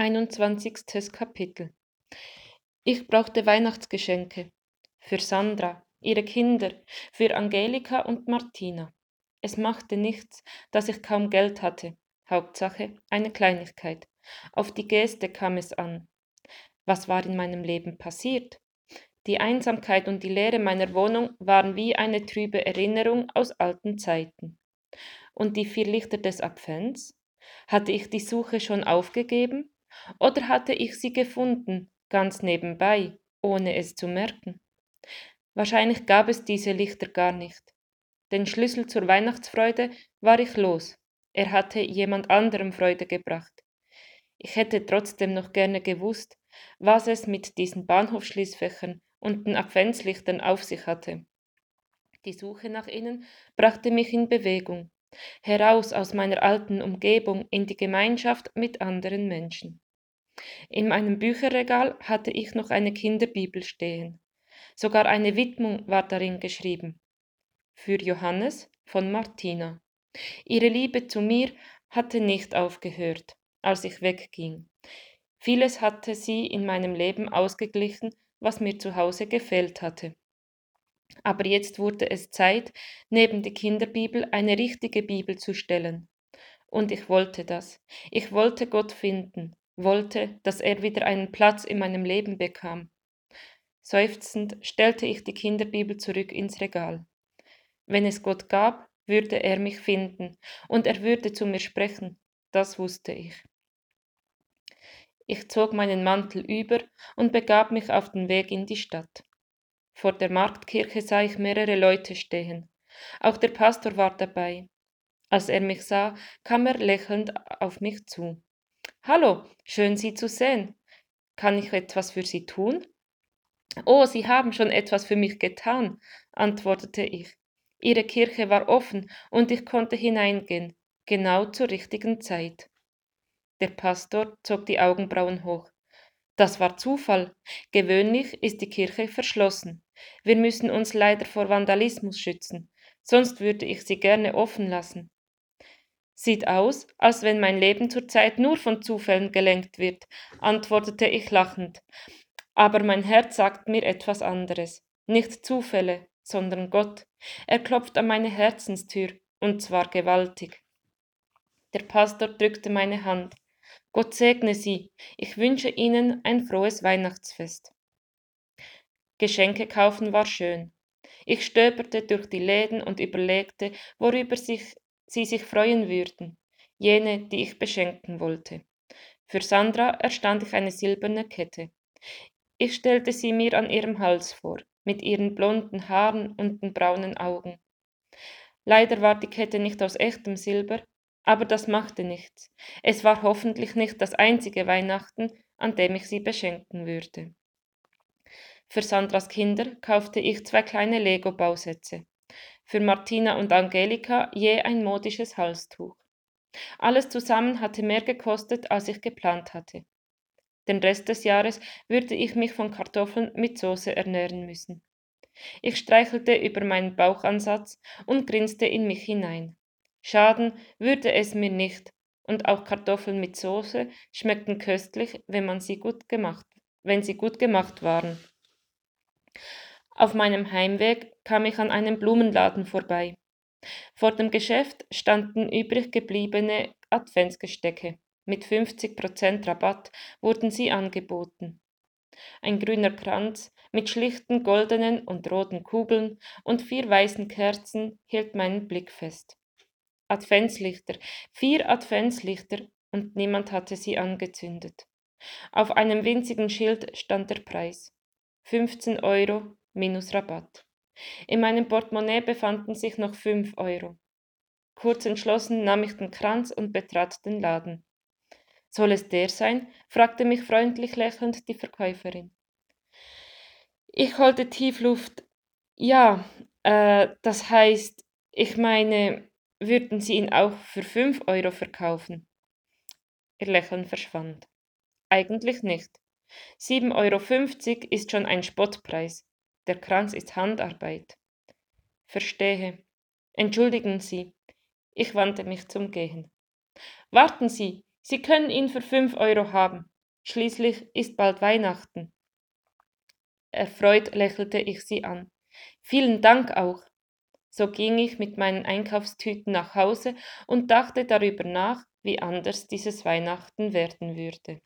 21. Kapitel Ich brauchte Weihnachtsgeschenke. Für Sandra, ihre Kinder, für Angelika und Martina. Es machte nichts, dass ich kaum Geld hatte. Hauptsache eine Kleinigkeit. Auf die Geste kam es an. Was war in meinem Leben passiert? Die Einsamkeit und die Leere meiner Wohnung waren wie eine trübe Erinnerung aus alten Zeiten. Und die vier Lichter des Advents? Hatte ich die Suche schon aufgegeben? Oder hatte ich sie gefunden, ganz nebenbei, ohne es zu merken? Wahrscheinlich gab es diese Lichter gar nicht. Den Schlüssel zur Weihnachtsfreude war ich los. Er hatte jemand anderem Freude gebracht. Ich hätte trotzdem noch gerne gewusst, was es mit diesen Bahnhofschließfächern und den Adventslichtern auf sich hatte. Die Suche nach ihnen brachte mich in Bewegung heraus aus meiner alten Umgebung in die Gemeinschaft mit anderen Menschen. In meinem Bücherregal hatte ich noch eine Kinderbibel stehen. Sogar eine Widmung war darin geschrieben. Für Johannes von Martina. Ihre Liebe zu mir hatte nicht aufgehört, als ich wegging. Vieles hatte sie in meinem Leben ausgeglichen, was mir zu Hause gefehlt hatte. Aber jetzt wurde es Zeit, neben die Kinderbibel eine richtige Bibel zu stellen. Und ich wollte das. Ich wollte Gott finden, wollte, dass er wieder einen Platz in meinem Leben bekam. Seufzend stellte ich die Kinderbibel zurück ins Regal. Wenn es Gott gab, würde er mich finden und er würde zu mir sprechen, das wusste ich. Ich zog meinen Mantel über und begab mich auf den Weg in die Stadt. Vor der Marktkirche sah ich mehrere Leute stehen. Auch der Pastor war dabei. Als er mich sah, kam er lächelnd auf mich zu. Hallo, schön Sie zu sehen. Kann ich etwas für Sie tun? Oh, Sie haben schon etwas für mich getan, antwortete ich. Ihre Kirche war offen und ich konnte hineingehen, genau zur richtigen Zeit. Der Pastor zog die Augenbrauen hoch. Das war Zufall. Gewöhnlich ist die Kirche verschlossen. Wir müssen uns leider vor Vandalismus schützen, sonst würde ich sie gerne offen lassen. Sieht aus, als wenn mein Leben zurzeit nur von Zufällen gelenkt wird, antwortete ich lachend. Aber mein Herz sagt mir etwas anderes. Nicht Zufälle, sondern Gott. Er klopft an meine Herzenstür, und zwar gewaltig. Der Pastor drückte meine Hand. Gott segne Sie. Ich wünsche Ihnen ein frohes Weihnachtsfest. Geschenke kaufen war schön. Ich stöberte durch die Läden und überlegte, worüber sich, sie sich freuen würden, jene, die ich beschenken wollte. Für Sandra erstand ich eine silberne Kette. Ich stellte sie mir an ihrem Hals vor, mit ihren blonden Haaren und den braunen Augen. Leider war die Kette nicht aus echtem Silber, aber das machte nichts. Es war hoffentlich nicht das einzige Weihnachten, an dem ich sie beschenken würde. Für Sandras Kinder kaufte ich zwei kleine Lego-Bausätze. Für Martina und Angelika je ein modisches Halstuch. Alles zusammen hatte mehr gekostet, als ich geplant hatte. Den Rest des Jahres würde ich mich von Kartoffeln mit Soße ernähren müssen. Ich streichelte über meinen Bauchansatz und grinste in mich hinein. Schaden würde es mir nicht, und auch Kartoffeln mit Soße schmeckten köstlich, wenn man sie gut gemacht, wenn sie gut gemacht waren. Auf meinem Heimweg kam ich an einem Blumenladen vorbei. Vor dem Geschäft standen übrig gebliebene Adventsgestecke. Mit 50% Rabatt wurden sie angeboten. Ein grüner Kranz mit schlichten goldenen und roten Kugeln und vier weißen Kerzen hielt meinen Blick fest. Adventslichter, vier Adventslichter und niemand hatte sie angezündet. Auf einem winzigen Schild stand der Preis. 15 Euro minus Rabatt. In meinem Portemonnaie befanden sich noch 5 Euro. Kurz entschlossen nahm ich den Kranz und betrat den Laden. Soll es der sein? fragte mich freundlich lächelnd die Verkäuferin. Ich holte tief Luft. Ja, äh, das heißt, ich meine, würden Sie ihn auch für 5 Euro verkaufen? Ihr Lächeln verschwand. Eigentlich nicht. 7,50 Euro ist schon ein Spottpreis. Der Kranz ist Handarbeit. Verstehe. Entschuldigen Sie. Ich wandte mich zum Gehen. Warten Sie, Sie können ihn für fünf Euro haben. Schließlich ist bald Weihnachten. Erfreut lächelte ich sie an. Vielen Dank auch. So ging ich mit meinen Einkaufstüten nach Hause und dachte darüber nach, wie anders dieses Weihnachten werden würde.